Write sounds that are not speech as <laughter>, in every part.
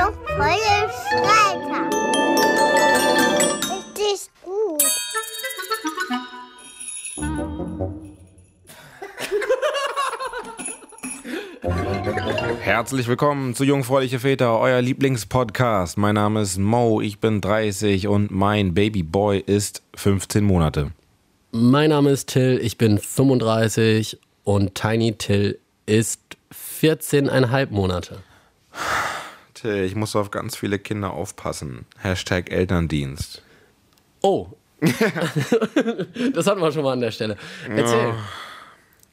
Jungfräulich Freitag. Richtig gut. Herzlich willkommen zu Jungfräuliche Väter, euer Lieblingspodcast. Mein Name ist Mo, ich bin 30 und mein Babyboy ist 15 Monate. Mein Name ist Till, ich bin 35 und Tiny Till ist 14,5 Monate. Ich muss auf ganz viele Kinder aufpassen. Hashtag Elterndienst. Oh. <laughs> das hatten wir schon mal an der Stelle. Erzähl.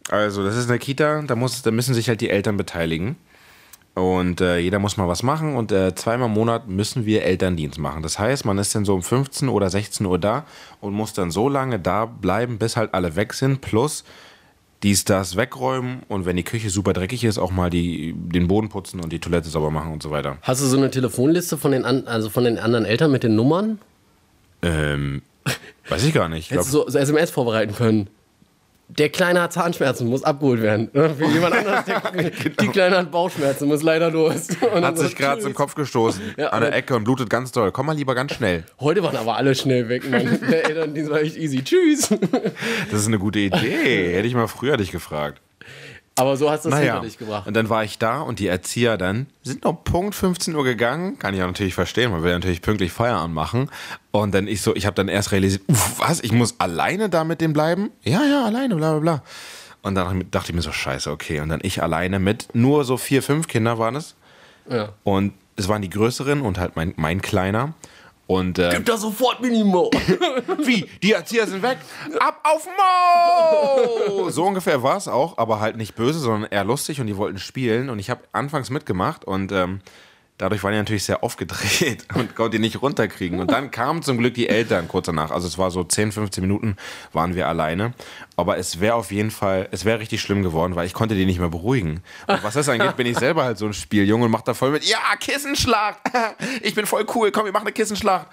Also, das ist eine Kita, da, muss, da müssen sich halt die Eltern beteiligen. Und äh, jeder muss mal was machen und äh, zweimal im Monat müssen wir Elterndienst machen. Das heißt, man ist dann so um 15 oder 16 Uhr da und muss dann so lange da bleiben, bis halt alle weg sind. Plus dies, das wegräumen und wenn die Küche super dreckig ist, auch mal die, den Boden putzen und die Toilette sauber machen und so weiter. Hast du so eine Telefonliste von den, an, also von den anderen Eltern mit den Nummern? Ähm, weiß ich gar nicht. Ich Hättest glaub, du so, so SMS vorbereiten können? Der Kleine hat Zahnschmerzen, muss abgeholt werden. Für jemand anderes, der, <laughs> die Kleine hat Bauchschmerzen, muss leider los. <laughs> Hat sich gerade zum Kopf gestoßen Ja, an der Ecke und blutet ganz doll. Komm mal lieber ganz schnell. Heute waren aber alle schnell weg, Mann. <laughs> Der Elterndienst war echt easy. Tschüss. Das ist eine gute Idee. Hätte ich mal früher dich gefragt. Aber so hast du es Naja, hinter dich gebracht. und dann war ich da und die Erzieher dann sind noch Punkt 15 Uhr gegangen. Kann ich ja natürlich verstehen, man will ja natürlich pünktlich Feierabend machen. Und dann ich so, ich habe dann erst realisiert, uff, was, ich muss alleine da mit dem bleiben? Ja, ja, alleine, bla bla bla. Und dann dachte ich mir so, scheiße, okay. Und dann ich alleine mit nur so vier, fünf Kinder waren es. Ja. Und es waren die größeren und halt mein, mein kleiner. Und äh, Gib da sofort Minimo. <laughs> wie? Die Erzieher sind weg? Ab auf Mo! So ungefähr war es auch, aber halt nicht böse, sondern eher lustig und die wollten spielen. Und ich habe anfangs mitgemacht und ähm, dadurch waren die natürlich sehr aufgedreht <laughs> und konnte die nicht runterkriegen. Und dann kamen zum Glück die Eltern kurz danach. Also es war so 10, 15 Minuten waren wir alleine. Aber es wäre auf jeden Fall, es wäre richtig schlimm geworden, weil ich konnte die nicht mehr beruhigen. Und was das angeht, bin ich selber halt so ein Spieljunge und mach da voll mit, ja, Kissenschlacht! <laughs> Ich bin voll cool, komm, wir machen eine Kissenschlacht.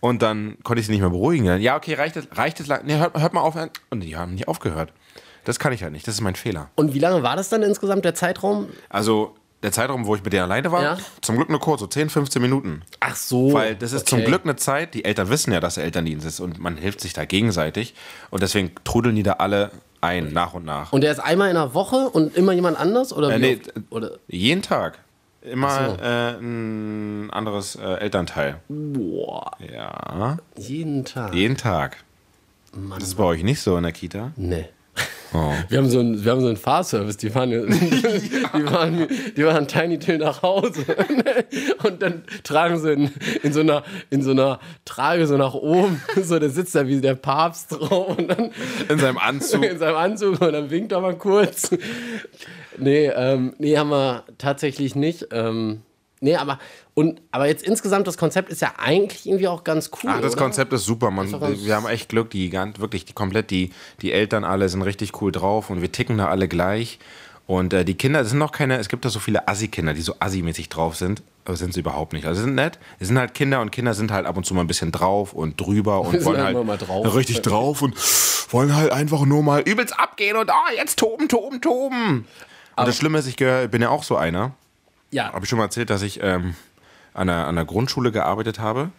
Und dann konnte ich sie nicht mehr beruhigen. Dann, ja, okay, reicht es, reicht es lang? Nee, hört, hört mal auf. Und die haben nicht aufgehört. Das kann ich halt nicht, das ist mein Fehler. Und wie lange war das dann insgesamt, der Zeitraum? Also, der Zeitraum, wo ich mit denen alleine war, Ja. zum Glück nur kurz, so 10, 15 Minuten. Ach so. Weil das ist zum okay. Glück eine Zeit, die Eltern wissen ja, dass Elterndienst ist und man hilft sich da gegenseitig. Und deswegen trudeln die da alle ein, nach und nach. Und der ist einmal in der Woche und immer jemand anders? Oder, Äh, nee, oder Jeden Tag. Immer so. äh, ein anderes äh, Elternteil. Boah, Ja, jeden Tag. jeden Tag. Das ist bei euch nicht so in der Kita? Nee. Oh. Wir haben so einen, wir haben so einen Fahrservice, die fahren, <laughs> die, fahren, die fahren Tiny Till nach Hause <laughs> und dann tragen sie in, in, so einer, in so einer Trage so nach oben, <laughs> so der sitzt da wie der Papst drauf und dann In seinem Anzug. in seinem Anzug und dann winkt er mal kurz. Nee, ähm, nee, haben wir tatsächlich nicht. Ähm, nee, aber, und, aber jetzt insgesamt, das Konzept ist ja eigentlich irgendwie auch ganz cool. Ach, das oder? Konzept ist super. Man, ganz- wir haben echt Glück, die ganz, wirklich, die komplett, die, die Eltern alle sind richtig cool drauf und wir ticken da alle gleich. Und äh, die Kinder, es sind noch keine, es gibt da so viele Assi-Kinder, die so Assi-mäßig drauf sind, aber sind sie überhaupt nicht. Also sie sind nett, es sind halt Kinder und Kinder sind halt ab und zu mal ein bisschen drauf und drüber <laughs> und wollen halt halt immer mal drauf. richtig drauf und wollen halt einfach nur mal übelst abgehen und ah, jetzt toben, toben, toben. Und das Schlimme ist, ich gehör, bin ja auch so einer. Ja, Habe ich schon mal erzählt, dass ich ähm, an, der, an der Grundschule gearbeitet habe.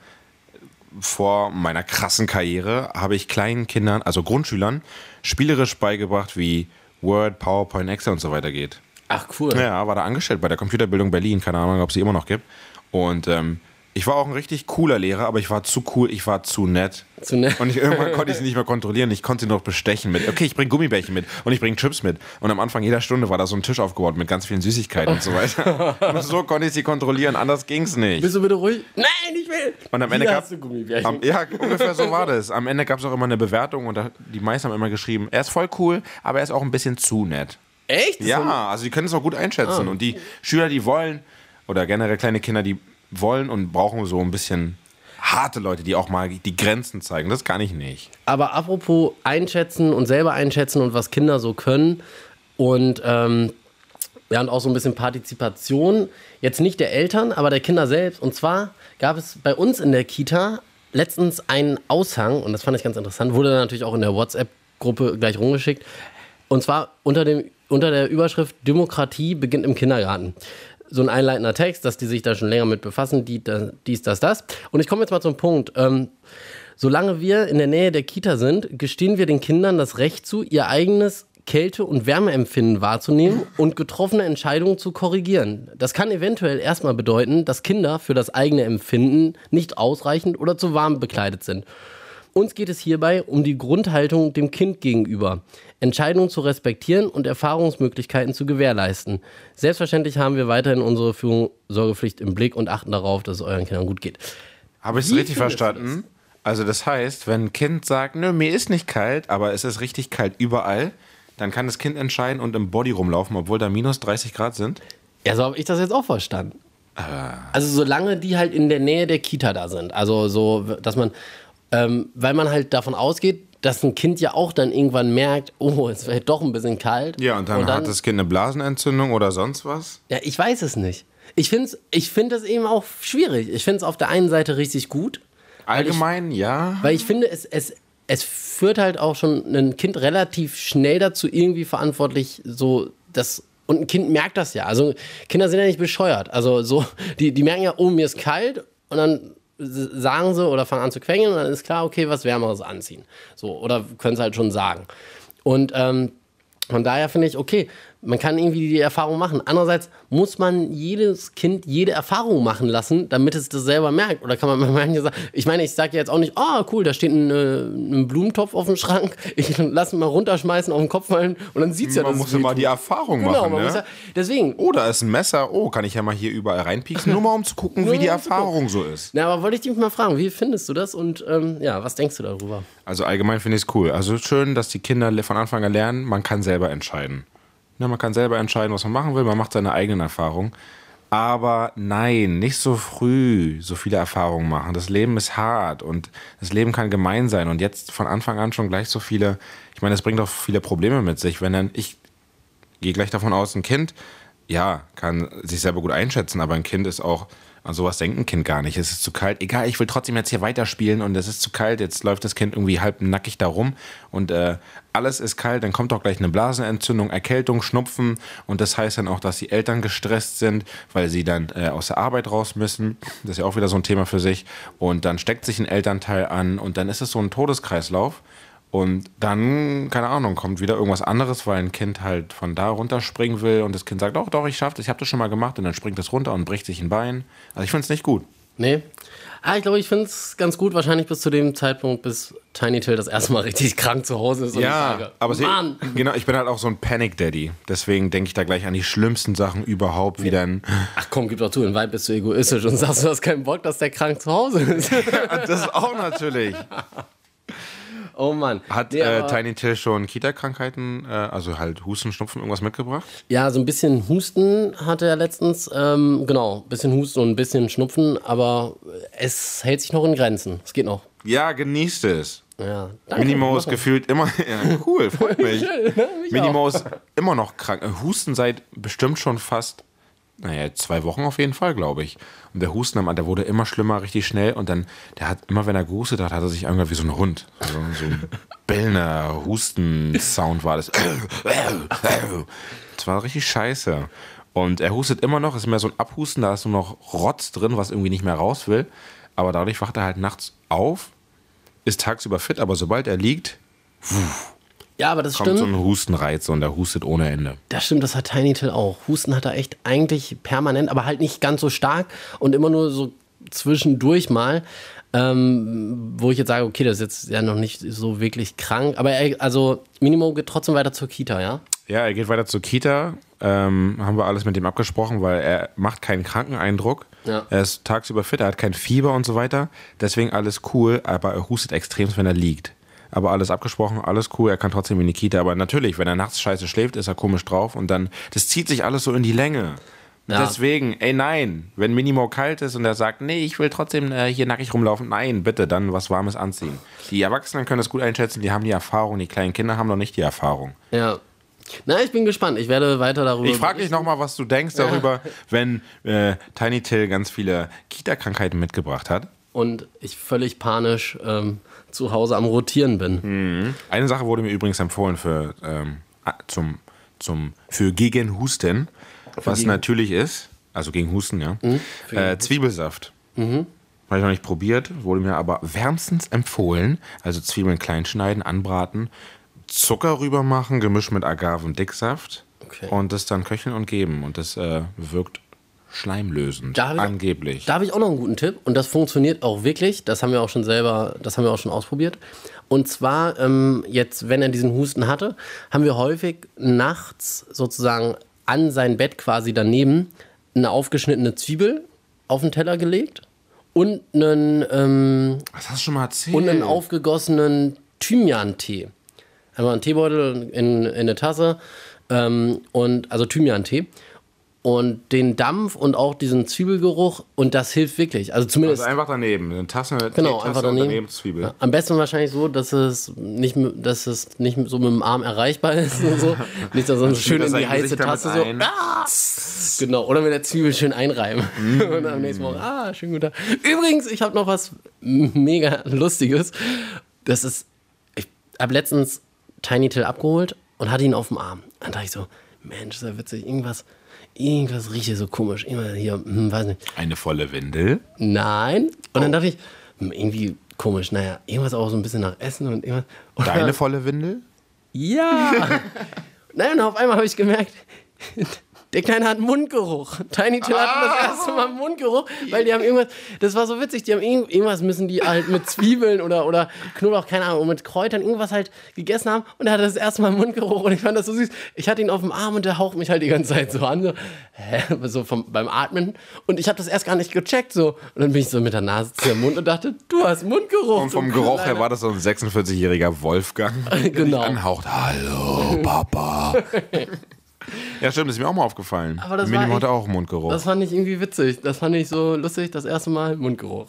Vor meiner krassen Karriere habe ich kleinen Kindern, also Grundschülern, spielerisch beigebracht, wie Word, PowerPoint, Excel und so weiter geht. ach cool. Ja, war da angestellt bei der Computerbildung Berlin, keine Ahnung, ob es sie immer noch gibt. Und ähm, ich war auch ein richtig cooler Lehrer, aber ich war zu cool, ich war zu nett. Zu nett. Und ich, irgendwann konnte ich sie <laughs> nicht mehr kontrollieren. Ich konnte sie noch bestechen mit. Okay, ich bringe Gummibärchen mit und ich bringe Chips mit. Und am Anfang jeder Stunde war da so ein Tisch aufgebaut mit ganz vielen Süßigkeiten und so weiter. <laughs> Und so konnte ich sie kontrollieren, anders ging's nicht. Bist du bitte ruhig? Nein, ich will. Und am Ende gab am, ja, ungefähr so war das. Am Ende gab es auch immer eine Bewertung und da, die meisten haben immer geschrieben, er ist voll cool, aber er ist auch ein bisschen zu nett. Echt? Ja, also die können es auch gut einschätzen. Ah. Und die Schüler, die wollen, oder generell kleine Kinder, die wollen und brauchen so ein bisschen harte Leute, die auch mal die Grenzen zeigen. Das kann ich nicht. Aber apropos einschätzen und selber einschätzen und was Kinder so können und ähm, ja, und auch so ein bisschen Partizipation, jetzt nicht der Eltern, aber der Kinder selbst. Und zwar gab es bei uns in der Kita letztens einen Aushang, und das fand ich ganz interessant, wurde natürlich auch in der WhatsApp-Gruppe gleich rumgeschickt. Und zwar unter, dem, unter der Überschrift Demokratie beginnt im Kindergarten. So ein einleitender Text, dass die sich da schon länger mit befassen, die, da, dies, das, das. Und ich komme jetzt mal zum Punkt. Ähm, solange wir in der Nähe der Kita sind, gestehen wir den Kindern das Recht zu, ihr eigenes Kälte- und Wärmeempfinden wahrzunehmen und getroffene Entscheidungen zu korrigieren. Das kann eventuell erstmal bedeuten, dass Kinder für das eigene Empfinden nicht ausreichend oder zu warm bekleidet sind. Uns geht es hierbei um die Grundhaltung dem Kind gegenüber, Entscheidungen zu respektieren und Erfahrungsmöglichkeiten zu gewährleisten. Selbstverständlich haben wir weiterhin unsere Fürsorgepflicht im Blick und achten darauf, dass es euren Kindern gut geht. Habe ich es richtig verstanden? Also das heißt, wenn ein Kind sagt, nö, mir ist nicht kalt, aber es ist richtig kalt überall, dann kann das Kind entscheiden und im Body rumlaufen, obwohl da minus 30 Grad sind. Ja, so habe ich das jetzt auch verstanden. Also solange die halt in der Nähe der Kita da sind. Also so, dass man, ähm, weil man halt davon ausgeht, dass ein Kind ja auch dann irgendwann merkt, oh, es wird doch ein bisschen kalt. Ja, und dann, hat das Kind eine Blasenentzündung oder sonst was. Ja, ich weiß es nicht. Ich finde es ich find das eben auch schwierig. Ich finde es auf der einen Seite richtig gut, Allgemein, ja. weil ich finde, es, es, es führt halt auch schon ein Kind relativ schnell dazu, irgendwie verantwortlich so das. Und ein Kind merkt das ja. Also Kinder sind ja nicht bescheuert. Also so, die, die merken ja, oh, mir ist kalt und dann sagen sie oder fangen an zu quengeln und dann ist klar, okay, was Wärmeres anziehen. So, oder können es halt schon sagen. Und ähm, von daher finde ich, okay, man kann irgendwie die Erfahrung machen. Andererseits muss man jedes Kind jede Erfahrung machen lassen, damit es das selber merkt. Oder kann man <laughs> manchen sagen, ich meine, ich sage jetzt auch nicht, ah, cool, da steht ein, äh, ein Blumentopf auf dem Schrank, ich lasse ihn mal runterschmeißen, auf den Kopf fallen und dann sieht es ja, man muss ja mal die Erfahrung Genau, machen. man ne? muss ja, deswegen, oh, da ist ein Messer. Oh, kann ich ja mal hier überall reinpieksen, nur mal um zu gucken, wie <laughs> die. Erfahrung so ist. na, aber wollte ich dich mal fragen, wie findest du das und ähm, ja, was denkst du darüber? Also allgemein finde ich es cool. Also schön, dass die Kinder von Anfang an lernen, man kann selber entscheiden. Ne, man kann selber entscheiden, was man machen will, man macht seine eigenen Erfahrungen. Aber nein, nicht so früh so viele Erfahrungen machen. Das Leben ist hart und das Leben kann gemein sein. Und jetzt von Anfang an schon gleich so viele, ich meine, das bringt auch viele Probleme mit sich. Wenn dann, ich gehe gleich davon aus, ein Kind, ja, kann sich selber gut einschätzen, aber ein Kind ist auch, an sowas denkt ein Kind gar nicht. Es ist zu kalt, egal, ich will trotzdem jetzt hier weiterspielen und es ist zu kalt, jetzt läuft das Kind irgendwie halb nackig da rum und äh, alles ist kalt, dann kommt doch gleich eine Blasenentzündung, Erkältung, Schnupfen und das heißt dann auch, dass die Eltern gestresst sind, weil sie dann äh, aus der Arbeit raus müssen. Das ist ja auch wieder so ein Thema für sich und dann steckt sich ein Elternteil an und dann ist es so ein Todeskreislauf. Und dann, keine Ahnung, kommt wieder irgendwas anderes, weil ein Kind halt von da runterspringen will und das Kind sagt, doch, doch, ich schaff das, ich habe das schon mal gemacht und dann springt es runter und bricht sich ein Bein. Also ich finde es nicht gut. Nee? Ah, ich glaube, ich finde es ganz gut, wahrscheinlich bis zu dem Zeitpunkt, bis Tiny Till das erste Mal <laughs> richtig krank zu Hause ist. Ich sage, aber sie, Mann! genau, ich bin halt auch so ein Panic Daddy. Deswegen denke ich da gleich an die schlimmsten Sachen überhaupt, wie dann. Ach komm, gib doch zu, in Weib bist du egoistisch und sagst, du hast keinen Bock, dass der krank zu Hause ist. <laughs> Das ist auch natürlich. Oh Mann. Hat Nee, äh, Tiny Till schon Kita-Krankheiten, äh, also halt Husten, Schnupfen, irgendwas mitgebracht? Ja, so ein bisschen Husten hatte er letztens. Ähm, genau, ein bisschen Husten und ein bisschen Schnupfen, aber es hält sich noch in Grenzen. Es geht noch. Ja, genießt es. Ja, danke. Minimo ist Mach mal. gefühlt immer. <laughs> Ja, cool, freut <laughs> mich. Mich Minimo auch. ist immer noch krank. Husten seit bestimmt schon fast, naja, zwei Wochen auf jeden Fall, glaube ich. Und der Husten, am- der wurde immer schlimmer, richtig schnell. Und dann, der hat immer, wenn er gehustet hat, hat er sich angehört wie so ein Hund. Also so ein <laughs> bellender Husten-Sound war das. Das war richtig scheiße. Und er hustet immer noch, ist mehr so ein Abhusten, da ist nur noch Rotz drin, was irgendwie nicht mehr raus will. Aber dadurch wacht er halt nachts auf, ist tagsüber fit, aber sobald er liegt, Ja, aber das kommt so stimmt. ein Hustenreiz und er hustet ohne Ende. Das stimmt, das hat Tiny Till auch. Husten hat er echt eigentlich permanent, aber halt nicht ganz so stark und immer nur so zwischendurch mal. Ähm, wo ich jetzt sage, okay, das ist jetzt ja noch nicht so wirklich krank. Aber er, also Minimo geht trotzdem weiter zur Kita, ja? Ja, er geht weiter zur Kita. Ähm, haben wir alles mit ihm abgesprochen, weil er macht keinen Krankeneindruck. Ja. Er ist tagsüber fit, er hat kein Fieber und so weiter. Deswegen alles cool, aber er hustet extrem, wenn er liegt. Aber alles abgesprochen, alles cool, er kann trotzdem in die Kita. Aber natürlich, wenn er nachts scheiße schläft, ist er komisch drauf und dann, das zieht sich alles so in die Länge. Ja. Deswegen, ey nein, wenn Minimo kalt ist und er sagt, nee, ich will trotzdem äh, hier nackig rumlaufen, nein, bitte, dann was Warmes anziehen. Die Erwachsenen können das gut einschätzen, die haben die Erfahrung, die kleinen Kinder haben noch nicht die Erfahrung. Ja. Na, ich bin gespannt. Ich werde weiter darüber. Ich frage dich nochmal, was du denkst darüber, wenn äh, Tiny Till ganz viele Kita-Krankheiten mitgebracht hat. Und ich völlig panisch ähm, zu Hause am Rotieren bin. Eine Sache wurde mir übrigens empfohlen für, ähm, ah, zum, zum, für gegen Husten, was gegen- natürlich ist. also gegen Husten, ja. Mhm. Äh, Zwiebelsaft. Habe ich noch nicht probiert, wurde mir aber wärmstens empfohlen. Also Zwiebeln klein schneiden, anbraten, Zucker rüber machen, gemischt mit Agavendicksaft Okay. und das dann köcheln und geben. Und das äh, wirkt schleimlösend, Da ich- angeblich. Da habe ich auch noch einen guten Tipp und das funktioniert auch wirklich. Das haben wir auch schon selber, das haben wir auch schon ausprobiert. Und zwar ähm, jetzt, wenn er diesen Husten hatte, haben wir häufig nachts sozusagen an sein Bett quasi daneben eine aufgeschnittene Zwiebel auf den Teller gelegt und einen, ähm, Was hast du schon mal erzählt? und einen aufgegossenen Thymian-Tee. Einmal einen Teebeutel in, in eine Tasse ähm, und also Thymian-Tee. Und den Dampf und auch diesen Zwiebelgeruch und das hilft wirklich. Also zumindest also einfach daneben. Eine Tasse, genau, Teetasse einfach daneben. daneben Zwiebel. Ja, am besten wahrscheinlich so, dass es nicht, dass es nicht so mit dem Arm erreichbar ist und so. <laughs> Nicht, dass sonst schön in die heiße Gesicht Tasse so. Ah! Genau, oder mit der Zwiebel schön einreiben. <laughs> und am nächsten Morgen, ah, schön guter. Übrigens, ich habe noch was mega Lustiges. Das ist, ich habe letztens Tiny Till abgeholt und hatte ihn auf dem Arm. Dann dachte ich so, Mensch, ist ja witzig, irgendwas, irgendwas riecht hier so komisch. Irgendwas hier, hm, weiß nicht. Eine volle Windel. Nein. Und Oh. dann dachte ich, hm, irgendwie komisch, naja, irgendwas auch so ein bisschen nach Essen und irgendwas. <laughs> Deine volle Windel? Ja. <laughs> Nein, und auf einmal habe ich gemerkt, der Kleine hat Mundgeruch. Tiny Till hatte das erste Mal Mundgeruch, weil die haben irgendwas, das war so witzig, die haben irgend- irgendwas müssen die halt mit Zwiebeln oder, oder Knoblauch, keine Ahnung, mit Kräutern irgendwas halt gegessen haben und er hatte das erste Mal Mundgeruch und ich fand das so süß. Ich hatte ihn auf dem Arm und der haucht mich halt die ganze Zeit so an, so, hä, so vom, beim Atmen und ich habe das erst gar nicht gecheckt so und dann bin ich so mit der Nase zu dem Mund und dachte, du hast Mundgeruch. Und vom Geruch her war das so ein 46-jähriger Wolfgang, der <laughs> Genau. anhaucht. Hallo, Papa. <laughs> ja, stimmt, das ist mir auch mal aufgefallen. Aber das Minimum echt- hatte auch Mundgeruch. Das fand ich irgendwie witzig. Das fand ich so lustig, das erste Mal Mundgeruch.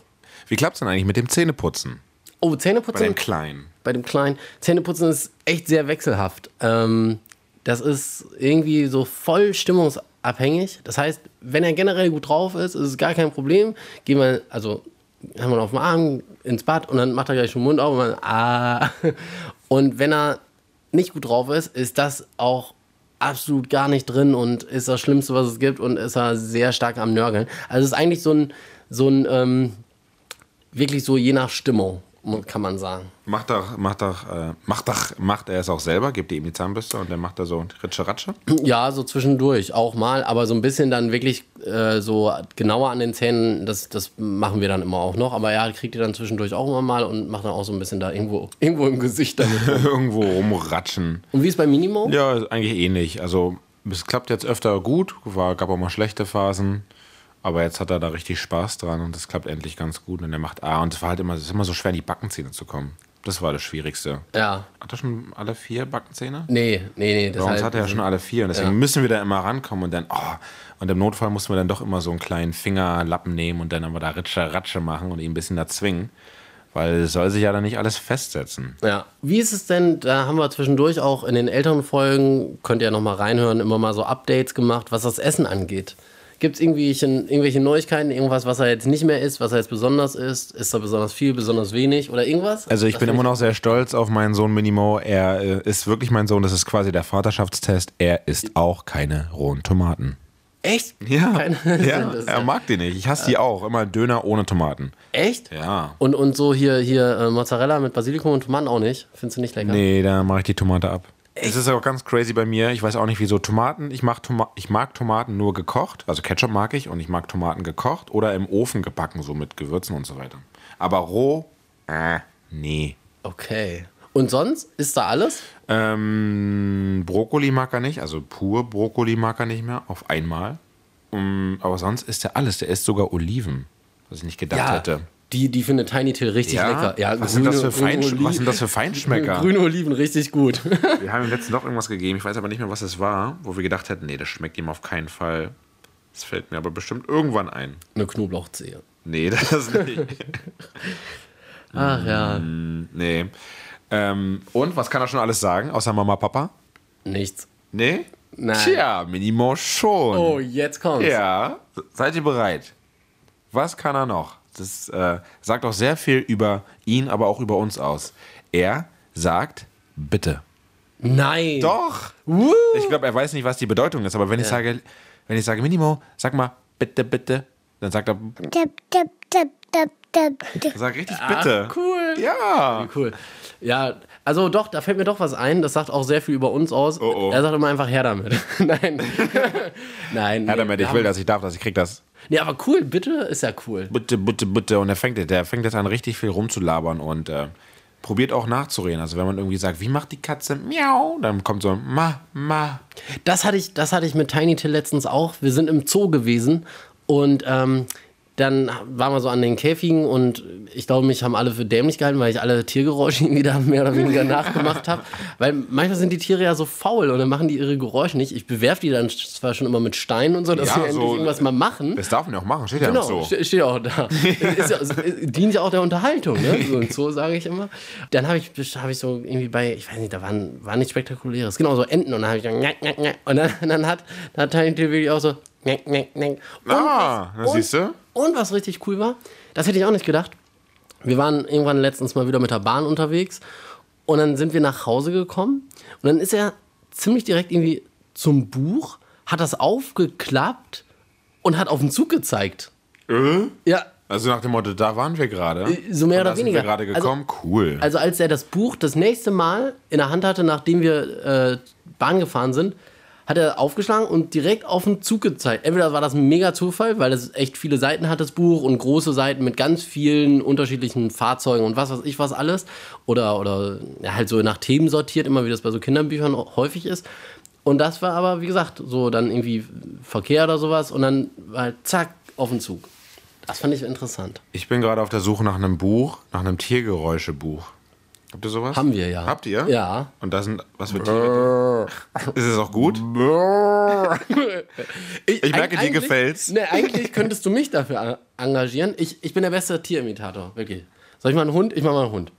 Wie klappt's denn eigentlich mit dem Zähneputzen? Oh, Bei Zähneputzen dem Kleinen. bei dem Kleinen. Zähneputzen ist echt sehr wechselhaft. Ähm, das ist irgendwie so voll stimmungsabhängig. Das heißt, wenn er generell gut drauf ist, ist es gar kein Problem. Gehen wir, also haben wir auf dem Arm ins Bad und dann macht er gleich schon den Mund auf und man, ah. Und wenn er nicht gut drauf ist, ist das auch absolut gar nicht drin und ist das Schlimmste, was es gibt und ist er sehr stark am Nörgeln. Also es ist eigentlich so ein, so ein ähm, wirklich so je nach Stimmung, kann man sagen. Macht doch, macht doch, äh, macht doch, macht er es auch selber, gibt ihm die Zahnbürste und dann macht er so Ritsche Ratsche. Ja, so zwischendurch auch mal, aber so ein bisschen dann wirklich äh, so genauer an den Zähnen, das, das machen wir dann immer auch noch. Aber er kriegt die dann zwischendurch auch immer mal und macht dann auch so ein bisschen da irgendwo, irgendwo im Gesicht damit. <laughs> Irgendwo rumratschen. Und wie ist bei Minimo? Ja, eigentlich ähnlich. Also, es klappt jetzt öfter gut, war, gab auch mal schlechte Phasen. Aber jetzt hat er da richtig Spaß dran und es klappt endlich ganz gut. Und er macht A. Und es war halt immer, es ist immer so schwer, in die Backenzähne zu kommen. Das war das Schwierigste. Ja. Hat er schon alle vier Backenzähne? Nee, nee, nee. Bei uns hat er ja schon alle vier. Und deswegen Ja. müssen wir da immer rankommen und dann, oh. Und im Notfall mussten wir dann doch immer so einen kleinen Fingerlappen nehmen und dann aber da Ritsche Ratsche machen und ihn ein bisschen da zwingen. Weil es soll sich ja dann nicht alles festsetzen. Ja. Wie ist es denn, da haben wir zwischendurch auch in den älteren Folgen, könnt ihr ja nochmal reinhören, immer mal so Updates gemacht, was das Essen angeht. Gibt es irgendwelche, Neuigkeiten, irgendwas, was er jetzt nicht mehr isst, was er jetzt besonders isst? Ist er besonders viel, besonders wenig oder irgendwas? Also ich Das bin immer noch sehr stolz auf meinen Sohn Minimo. Er äh, ist wirklich mein Sohn. Das ist quasi der Vaterschaftstest. Er isst auch keine rohen Tomaten. Echt? Ja, Keine- ja <laughs> Das ist er mag die nicht. Ich hasse die auch. Immer Döner ohne Tomaten. Echt? Ja. Und, und so hier, hier äh, Mozzarella mit Basilikum und Tomaten auch nicht? Findest du nicht lecker? Nee, da mache ich die Tomate ab. Es ist auch ganz crazy bei mir. Ich weiß auch nicht, wieso Tomaten. Ich mag, Toma ich mag Tomaten nur gekocht. Also Ketchup mag ich und ich mag Tomaten gekocht oder im Ofen gebacken, so mit Gewürzen und so weiter. Aber roh, äh, nee. Okay. Und sonst? Ist da alles? Ähm, Brokkoli mag er nicht, also pur Brokkoli mag er nicht mehr, auf einmal. Ähm, aber sonst isst er alles. Der isst sogar Oliven, was ich nicht gedacht hätte. Die, die findet Tiny Till richtig Ja? lecker. Ja, Was sind das für grüne Oli- was sind das für Feinschmecker? <laughs> Grüne Oliven, richtig gut. Wir haben ihm letztens noch irgendwas gegeben, ich weiß aber nicht mehr, was es war, wo wir gedacht hätten, nee, das schmeckt ihm auf keinen Fall. Das fällt mir aber bestimmt irgendwann ein. Eine Knoblauchzehe. Nee, <laughs> das nicht. Ach ja, nee. Ähm, und was kann er schon alles sagen, außer Mama, Papa? nichts. Nee? Nein. Tja, Minimo schon. Oh, jetzt kommt's. Ja, seid ihr bereit? Was kann er noch? Das äh, sagt auch sehr viel über ihn, aber auch über uns aus. Er sagt bitte. Nein. Doch. Woo. Ich glaube, er weiß nicht, was die Bedeutung ist, aber wenn ich sage, wenn ich sage, Minimo, sag mal bitte, bitte. Dann sagt er, tipp, tipp, tipp, tipp, tipp. sag richtig bitte. Cool. Ja. Cool. Ja, also doch, da fällt mir doch was ein. Das sagt auch sehr viel über uns aus. Oh, oh. Er sagt immer einfach her damit. <laughs> Nein. <laughs> Nein. Ja, nee, damit, ich will das, ich darf das, ich krieg das. Nee, aber cool, bitte ist ja cool. Bitte, bitte, bitte. Und er fängt, der fängt jetzt an, richtig viel rumzulabern und äh, probiert auch nachzureden. Also wenn man irgendwie sagt, wie macht die Katze miau, dann kommt so ma, ma. Das hatte ich, das hatte ich mit Tiny Till letztens auch. Wir sind im Zoo gewesen und ähm, dann waren wir so an den Käfigen und ich glaube, mich haben alle für dämlich gehalten, weil ich alle Tiergeräusche <laughs> irgendwie da mehr oder weniger nachgemacht habe. Weil manchmal sind die Tiere ja so faul und dann machen die ihre Geräusche nicht. Ich bewerfe die dann zwar schon immer mit Steinen und so, dass Ja, sie endlich so- irgendwas mal machen. Das darf man ja auch machen, steht ja Genau, auch so. ste- steht auch da. <laughs> ist ja, ist, dient ja auch der Unterhaltung, ne? So und so sage ich immer. Dann habe ich, hab ich so irgendwie bei, ich weiß nicht, da waren, war nichts Spektakuläres. Genau, so Enten und dann habe ich dann, njack. und dann, <laughs> dann hat, dann hat Tiny wirklich auch so, njack, njack. Und Ah, was- das siehst du? Und was richtig cool war, das hätte ich auch nicht gedacht. Wir waren irgendwann letztens mal wieder mit der Bahn unterwegs und dann sind wir nach Hause gekommen und dann ist er ziemlich direkt irgendwie zum Buch, hat das aufgeklappt und hat auf den Zug gezeigt. Äh? Ja, Also nach dem Motto, da waren wir gerade. so mehr oder da sind weniger. wir gerade Also- gekommen. cool. Also als er das Buch das nächste Mal in der Hand hatte, nachdem wir äh, Bahn gefahren sind, hat er aufgeschlagen und direkt auf den Zug gezeigt. Entweder war das ein mega Zufall, weil es echt viele Seiten hat, das Buch, und große Seiten mit ganz vielen unterschiedlichen Fahrzeugen und was weiß ich was alles. Oder, oder ja, halt so nach Themen sortiert, immer wie das bei so Kinderbüchern häufig ist. Und das war aber, wie gesagt, so dann irgendwie Verkehr oder sowas und dann war halt zack, auf den Zug. Das fand ich interessant. ich bin gerade auf der Suche nach einem Buch, nach einem Tiergeräuschebuch. Habt ihr sowas? Haben wir ja. Habt ihr? Ja. Und da sind, was für Tiere? Ist es auch gut? Ich, Ich merke, dir gefällt's. Nee, eigentlich könntest du mich dafür engagieren. Ich, ich bin der beste Tierimitator, wirklich. Soll ich mal einen Hund? Ich mach mal einen Hund.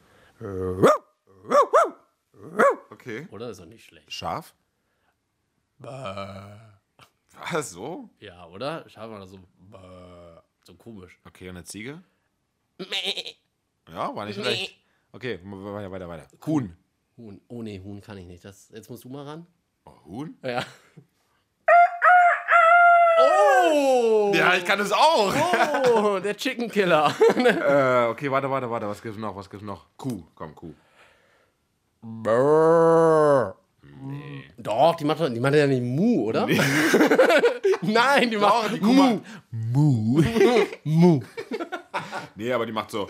Okay. Oder? Ist doch nicht schlecht. Scharf? Was, so? Ja, oder? Schau mal so. So komisch. Okay, und eine Ziege? Ja, war nicht schlecht. Okay, weiter, weiter, weiter. Huhn. Huhn. Oh nee, Huhn kann ich nicht. Das, jetzt musst du mal ran. Oh, Huhn? Ja. Oh! Ja, ich kann es auch. Oh, der Chicken Killer. <laughs> äh, okay, warte, warte, warte. Was gibt's noch? Was gibt's noch? Kuh. Komm, Kuh. Doch, die macht, doch- die macht ja nicht Mu, oder? <laughs> Nein, die macht die Kuh Mu. Mu. <laughs> Mu. Nee, aber die macht so.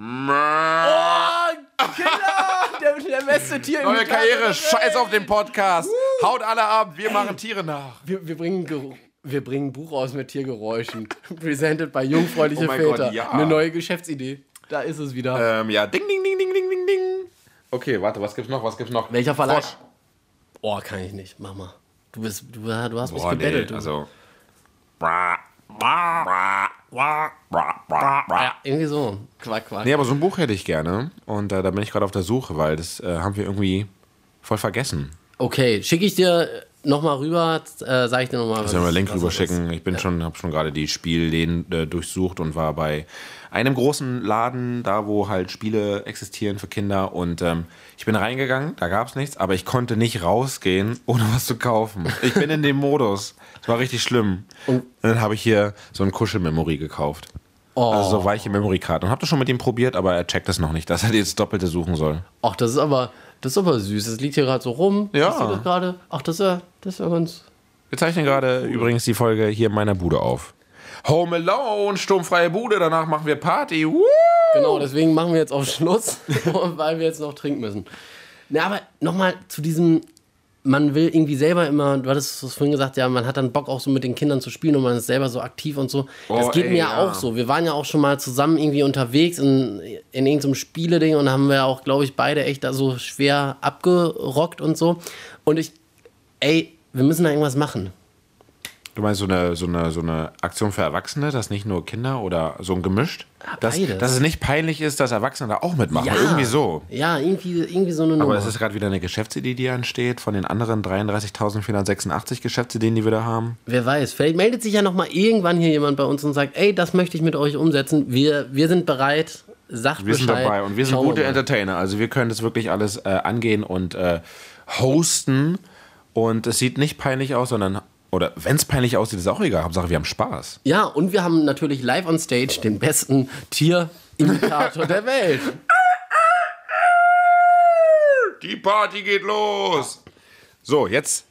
Oh, Killer! Der, der beste Tier Neue Karriere, scheiß auf den Podcast. Haut alle ab, wir machen Tiere nach. Wir, wir, bringen, Geru- wir bringen ein Buch raus mit Tiergeräuschen. <laughs> Presented bei Jungfräuliche Oh Väter. Gott, ja. Eine neue Geschäftsidee. Da ist es wieder. Ähm, ja, ding, ding, ding, ding, ding, ding, ding. Okay, warte, was gibt's noch? Was gibt's noch? Welcher Verlag? Frosch. Oh, kann ich nicht. Mach mal. Du, bist, du, du hast mich Boah, nee, gebettelt. du. also. Bra, bra, bra, bra, bra, bra. ja, irgendwie so. Quack, quack. Nee, aber so ein Buch hätte ich gerne. Und äh, da bin ich gerade auf der Suche, weil das äh, haben wir irgendwie voll vergessen. Okay, schicke ich dir nochmal rüber, äh, sag ich dir nochmal. Sollen wir einen Link rüber schicken? Ich bin schon, habe schon gerade die Spielläden äh, durchsucht und war bei einem großen Laden, da wo halt Spiele existieren für Kinder. Und ähm, ich bin reingegangen, da gab es nichts, aber ich konnte nicht rausgehen, ohne was zu kaufen. Ich bin in dem Modus. Es war richtig schlimm. Und dann habe ich hier so ein Kuschelmemory gekauft. Oh. Also so weiche Memory-Karten. Und habe das schon mit ihm probiert, aber er checkt das noch nicht, dass er jetzt Doppelte suchen soll. Ach, das ist aber, das ist aber süß. Das liegt hier gerade so rum. Ja. Das gerade. Ach, das ist ja, das ist ja ganz. Wir zeichnen gerade übrigens die Folge hier in meiner Bude auf. Home Alone, sturmfreie Bude, danach machen wir Party. Woo! Genau, deswegen machen wir jetzt auch Schluss, <laughs> weil wir jetzt noch trinken müssen. Na, aber nochmal zu diesem, man will irgendwie selber immer, du hattest es vorhin gesagt, ja, man hat dann Bock auch so mit den Kindern zu spielen und man ist selber so aktiv und so. das Oh, geht ey, mir ja ja. auch so. Wir waren ja auch schon mal zusammen irgendwie unterwegs in, in irgendeinem Spieleding und haben wir auch, glaube ich, beide echt da so schwer abgerockt und so. Und ich, ey, wir müssen da irgendwas machen. Du meinst so eine, so, eine, so eine Aktion für Erwachsene, dass nicht nur Kinder oder so ein gemischt? dass, beides. dass es nicht peinlich ist, dass Erwachsene da auch mitmachen. Irgendwie so. Ja, irgendwie, irgendwie so eine Nummer. Aber es ist gerade wieder eine Geschäftsidee, die entsteht von den anderen 33.486 Geschäftsideen, die wir da haben. Wer weiß, vielleicht meldet sich ja noch mal irgendwann hier jemand bei uns und sagt, ey, das möchte ich mit euch umsetzen. Wir, wir sind bereit, sagt Wir sind dabei und wir sind Schauen gute mal. Entertainer. Also wir können das wirklich alles äh, angehen und äh, hosten. Und es sieht nicht peinlich aus, sondern Oder wenn es peinlich aussieht, ist auch egal. Hauptsache, wir haben Spaß. Ja, und wir haben natürlich live on stage den besten Tierimitator der Welt. Die Party geht los. So, jetzt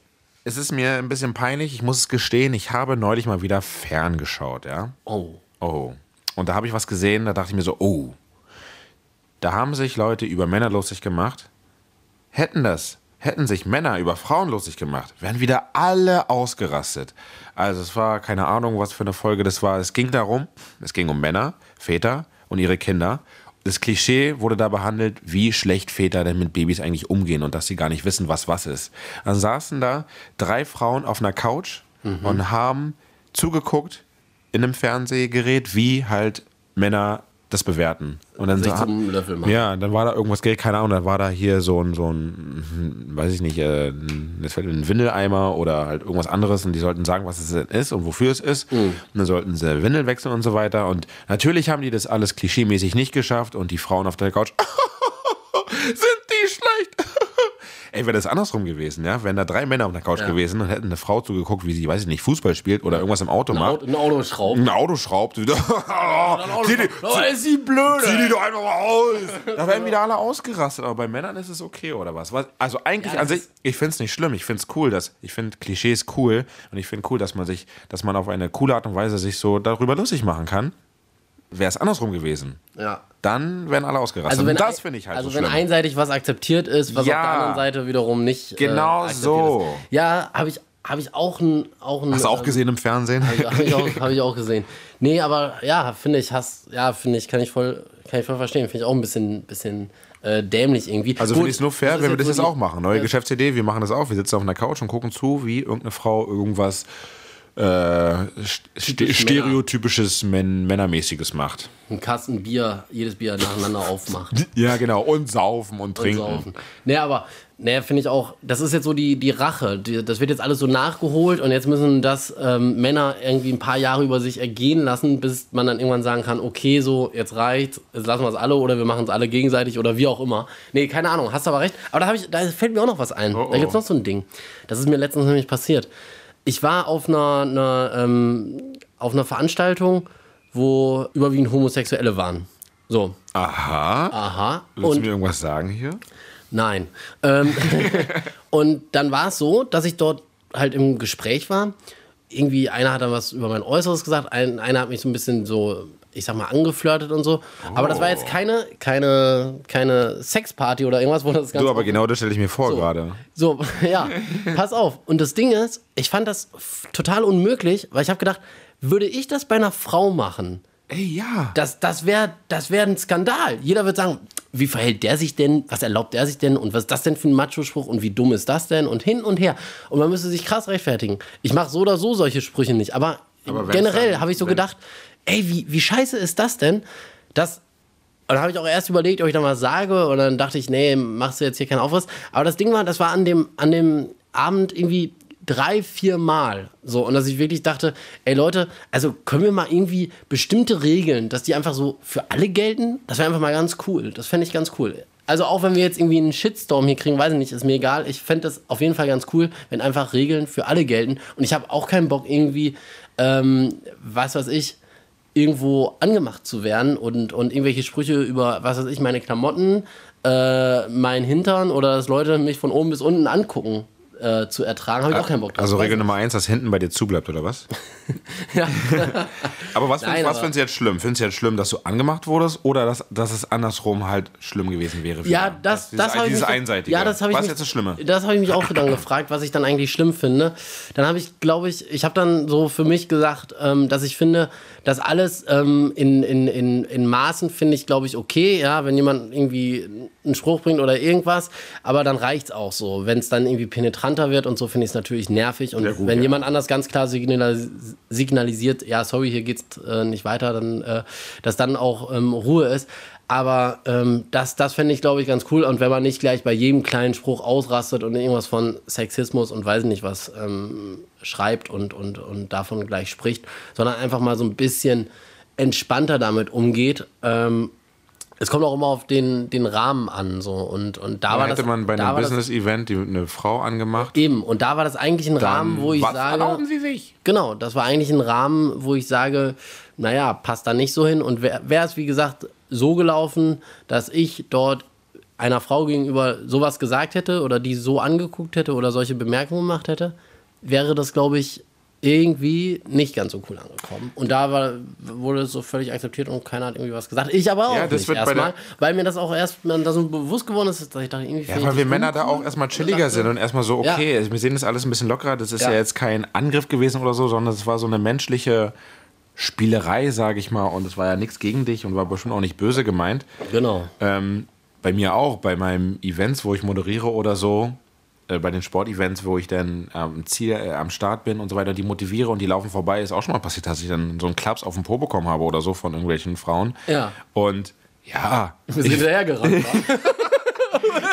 ist es mir ein bisschen peinlich. Ich muss es gestehen, ich habe neulich mal wieder ferngeschaut, ja. Oh. Oh. Und da habe ich was gesehen, da dachte ich mir so, oh. Da haben sich Leute über Männer lustig gemacht. Hätten das, hätten sich Männer über Frauen lustig gemacht, wären wieder alle ausgerastet. Also es war keine Ahnung, was für eine Folge das war. Es ging darum, es ging um Männer, Väter und ihre Kinder. Das Klischee wurde da behandelt, wie schlecht Väter denn mit Babys eigentlich umgehen und dass sie gar nicht wissen, was was ist. Dann saßen da drei Frauen auf einer Couch und haben zugeguckt in einem Fernsehgerät, wie halt Männer das bewerten. Und dann so, ja, dann war da irgendwas, Geld, keine Ahnung, dann war da hier so ein, so ein, weiß ich nicht, äh, ein- das fällt ein Windeleimer oder halt irgendwas anderes und die sollten sagen, was es denn ist und wofür es ist. Mhm. Und dann sollten sie Windel wechseln und so weiter. Und natürlich haben die das alles klischeemäßig nicht geschafft und die Frauen auf der Couch, <laughs> sind die schlecht? <laughs> Ey, wäre das andersrum gewesen, ja? Wären da drei Männer auf der Couch Ja. gewesen und hätten eine Frau zugeguckt, wie sie, weiß ich nicht, Fußball spielt oder irgendwas im Auto Ein macht. Auto, ein Auto schraubt. Ein Auto schraubt. <laughs> zieh, die, Oh, ist sie blöd. zieh die doch einfach mal aus. <laughs> Da werden wieder alle ausgerastet. Aber bei Männern ist es okay, oder was? Also eigentlich Ja, an sich, ich finde es nicht schlimm. Ich finde es cool, dass, ich finde Klischees cool. Und ich finde cool, dass man sich, dass man auf eine coole Art und Weise sich so darüber lustig machen kann. Wäre es andersrum gewesen. Ja. Dann wären alle ausgerastet. Also wenn, das finde ich halt also so wenn schlimm. einseitig was akzeptiert ist, was Ja. auf der anderen Seite wiederum nicht. Genau akzeptiert so. Ist. Ja, habe ich, hab ich auch ein. Auch ein Hast du auch ähm, gesehen im Fernsehen? Habe ich, auch- <laughs> hab ich auch gesehen. Nee, aber ja, finde ich, hast, ja, finde ich, kann ich voll, kann ich voll verstehen. Finde ich auch ein bisschen, bisschen äh, dämlich irgendwie. Also finde ich es nur fair, wenn wir das jetzt auch machen. Neue Geschäftsidee, wir machen das auch. Wir sitzen auf einer Couch und gucken zu, wie irgendeine Frau irgendwas äh, st st stereotypisches Män Männermäßiges macht. Ein Kasten Bier, jedes Bier nacheinander aufmacht. <laughs> Ja, genau. Und saufen und und trinken. saufen. Nee, aber, nee, finde ich auch, das ist jetzt so die, die Rache. Die, das wird jetzt alles so nachgeholt und jetzt müssen das ähm, Männer irgendwie ein paar Jahre über sich ergehen lassen, bis man dann irgendwann sagen kann, okay, so, jetzt reicht's, jetzt lassen wir es alle oder wir machen es alle gegenseitig oder wie auch immer. Nee, keine Ahnung, hast aber recht. Aber da, hab ich, da fällt mir auch noch was ein. Oh, oh. Da gibt's noch so ein Ding. Das ist mir letztens nämlich passiert. Ich war auf einer, einer, ähm, auf einer Veranstaltung, wo überwiegend Homosexuelle waren. So, Aha. aha. Willst du Und mir irgendwas sagen hier? Nein. Ähm, <laughs> und dann war es so, dass ich dort halt im Gespräch war. Irgendwie einer hat dann was über mein Äußeres gesagt, ein, einer hat mich so ein bisschen so, ich sag mal, angeflirtet und so. Aber das war jetzt keine, keine, keine Sexparty oder irgendwas, wo das Ganze. Du, aber genau das stelle ich mir vor gerade. So, <laughs> ja, pass auf. Und das Ding ist, ich fand das total unmöglich, weil ich habe gedacht, würde ich das bei einer Frau machen, Ey, ja. das, das wäre das wär ein Skandal. Jeder wird sagen, wie verhält der sich denn? Was erlaubt der sich denn? Und was ist das denn für ein Macho-Spruch? Und wie dumm ist das denn? Und hin und her. Und man müsste sich krass rechtfertigen. Ich mache so oder so solche Sprüche nicht. Aber, Aber generell habe ich so gedacht, ey, wie, wie scheiße ist das denn? Das, und dann habe ich auch erst überlegt, ob ich da mal sage. Und dann dachte ich, nee, machst du jetzt hier keinen Aufriss. Aber das Ding war, das war an dem, an dem Abend irgendwie drei, vier Mal so. Und dass ich wirklich dachte, ey Leute, also können wir mal irgendwie bestimmte Regeln, dass die einfach so für alle gelten? Das wäre einfach mal ganz cool. Das fände ich ganz cool. Also auch wenn wir jetzt irgendwie einen Shitstorm hier kriegen, weiß ich nicht, ist mir egal. Ich fände das auf jeden Fall ganz cool, wenn einfach Regeln für alle gelten. Und ich habe auch keinen Bock irgendwie, ähm, was weiß ich, irgendwo angemacht zu werden und, und irgendwelche Sprüche über, was weiß ich, meine Klamotten, äh, mein Hintern oder dass Leute mich von oben bis unten angucken äh, zu ertragen, habe ich auch keinen Bock drauf. Also Regel. Nummer eins, dass hinten bei dir zubleibt, oder was? <laughs> Ja. <laughs> Aber was, Nein, findest, was aber- findest du jetzt schlimm? Findest du jetzt schlimm, dass du angemacht wurdest oder dass, dass es andersrum halt schlimm gewesen wäre? für Ja, das, dieses, das habe ich dieses mich, Einseitige. Ja, das habe ich was mich, ist jetzt das Schlimme? Das habe ich mich auch dann <coughs> gefragt, was ich dann eigentlich schlimm finde. Dann habe ich, glaube ich, ich habe dann so für mich gesagt, ähm, dass ich finde, dass alles ähm, in, in, in, in Maßen finde ich, glaube ich, okay. Ja, wenn jemand irgendwie einen Spruch bringt oder irgendwas, aber dann reicht's auch so. Wenn es dann irgendwie penetranter wird und so, finde ich es natürlich nervig. Und gut, wenn ja. jemand anders ganz klar signalis signalisiert, ja, sorry, hier geht's äh, nicht weiter, dann, äh, dass dann auch ähm, Ruhe ist. Aber ähm, das, das fände ich, glaube ich, ganz cool. Und wenn man nicht gleich bei jedem kleinen Spruch ausrastet und irgendwas von Sexismus und weiß nicht was ähm, schreibt und, und, und davon gleich spricht, sondern einfach mal so ein bisschen entspannter damit umgeht. Ähm, Es kommt auch immer auf den, den Rahmen an. So. Und, und da war hätte das, man bei einem Business-Event eine Frau angemacht. Eben, und da war das eigentlich ein Rahmen, wo ich was sage. erlauben Sie sich? Genau, das war eigentlich ein Rahmen, wo ich sage, naja, passt da nicht so hin. Und wäre es, wie gesagt, so gelaufen, dass ich dort einer Frau gegenüber sowas gesagt hätte oder die so angeguckt hätte oder solche Bemerkungen gemacht hätte, wäre das, glaube ich, irgendwie nicht ganz so cool angekommen. Und da war, wurde es so völlig akzeptiert und keiner hat irgendwie was gesagt. Ich aber auch Ja, das nicht erstmal, weil mir das auch erst da so bewusst geworden ist, dass ich dachte, irgendwie Ja, weil wir Männer da auch erstmal chilliger sind und erstmal so, Ja. okay, also wir sehen das alles ein bisschen lockerer. Das ist ja, Ja. jetzt kein Angriff gewesen oder so, sondern es war so eine menschliche Spielerei, sage ich mal. Und es war ja nichts gegen dich und war bestimmt auch nicht böse gemeint. Genau. Ähm, bei mir auch, bei meinen Events, wo ich moderiere oder so, äh, bei den Sportevents, wo ich dann am Ziel, äh, am Start bin und so weiter, die motiviere und die laufen vorbei, ist auch schon mal passiert, dass ich dann so einen Klaps auf den Po bekommen habe oder so von irgendwelchen Frauen. Ja. Und ja, Wir sind hinterhergerannt. <laughs>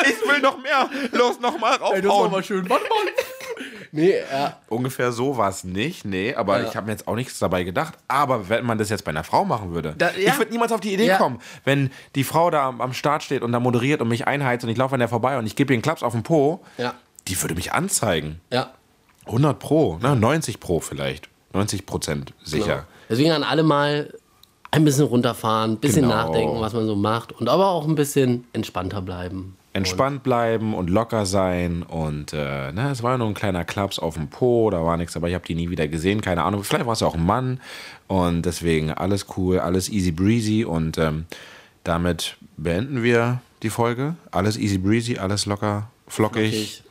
ich will noch mehr. Los, noch mal raufhauen. schön. Warte mal. Nee, ja. Ungefähr so war es nicht, nee, aber Ja. ich habe mir jetzt auch nichts dabei gedacht. Aber wenn man das jetzt bei einer Frau machen würde, Da- ja. ich würde niemals auf die Idee kommen, wenn die Frau da am, am Start steht und da moderiert und mich einheizt und ich laufe an der vorbei und ich gebe ihr einen Klaps auf den Po, Ja. Die würde mich anzeigen. Ja. 100 pro, ne? 90 pro vielleicht. 90 Prozent sicher. Genau. Deswegen an alle mal ein bisschen runterfahren, ein bisschen Genau. nachdenken, was man so macht und aber auch ein bisschen entspannter bleiben. Entspannt bleiben und locker sein und äh, ne, es war ja nur ein kleiner Klaps auf dem Po, da war nichts, aber ich habe die nie wieder gesehen, keine Ahnung. Vielleicht war es ja auch ein Mann und deswegen alles cool, alles easy breezy und ähm, damit beenden wir die Folge. Alles easy breezy, alles locker, flockig. Flockig.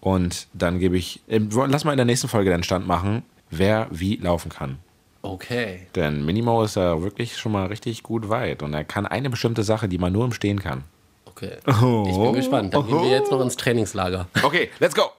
Und dann gebe ich, äh, lass mal in der nächsten Folge den Stand machen, wer wie laufen kann. Okay. Denn Minimo ist ja wirklich schon mal richtig gut weit und er kann eine bestimmte Sache, die man nur im Stehen kann. Okay. Ich bin gespannt. Dann gehen wir jetzt noch ins Trainingslager. Okay, let's go!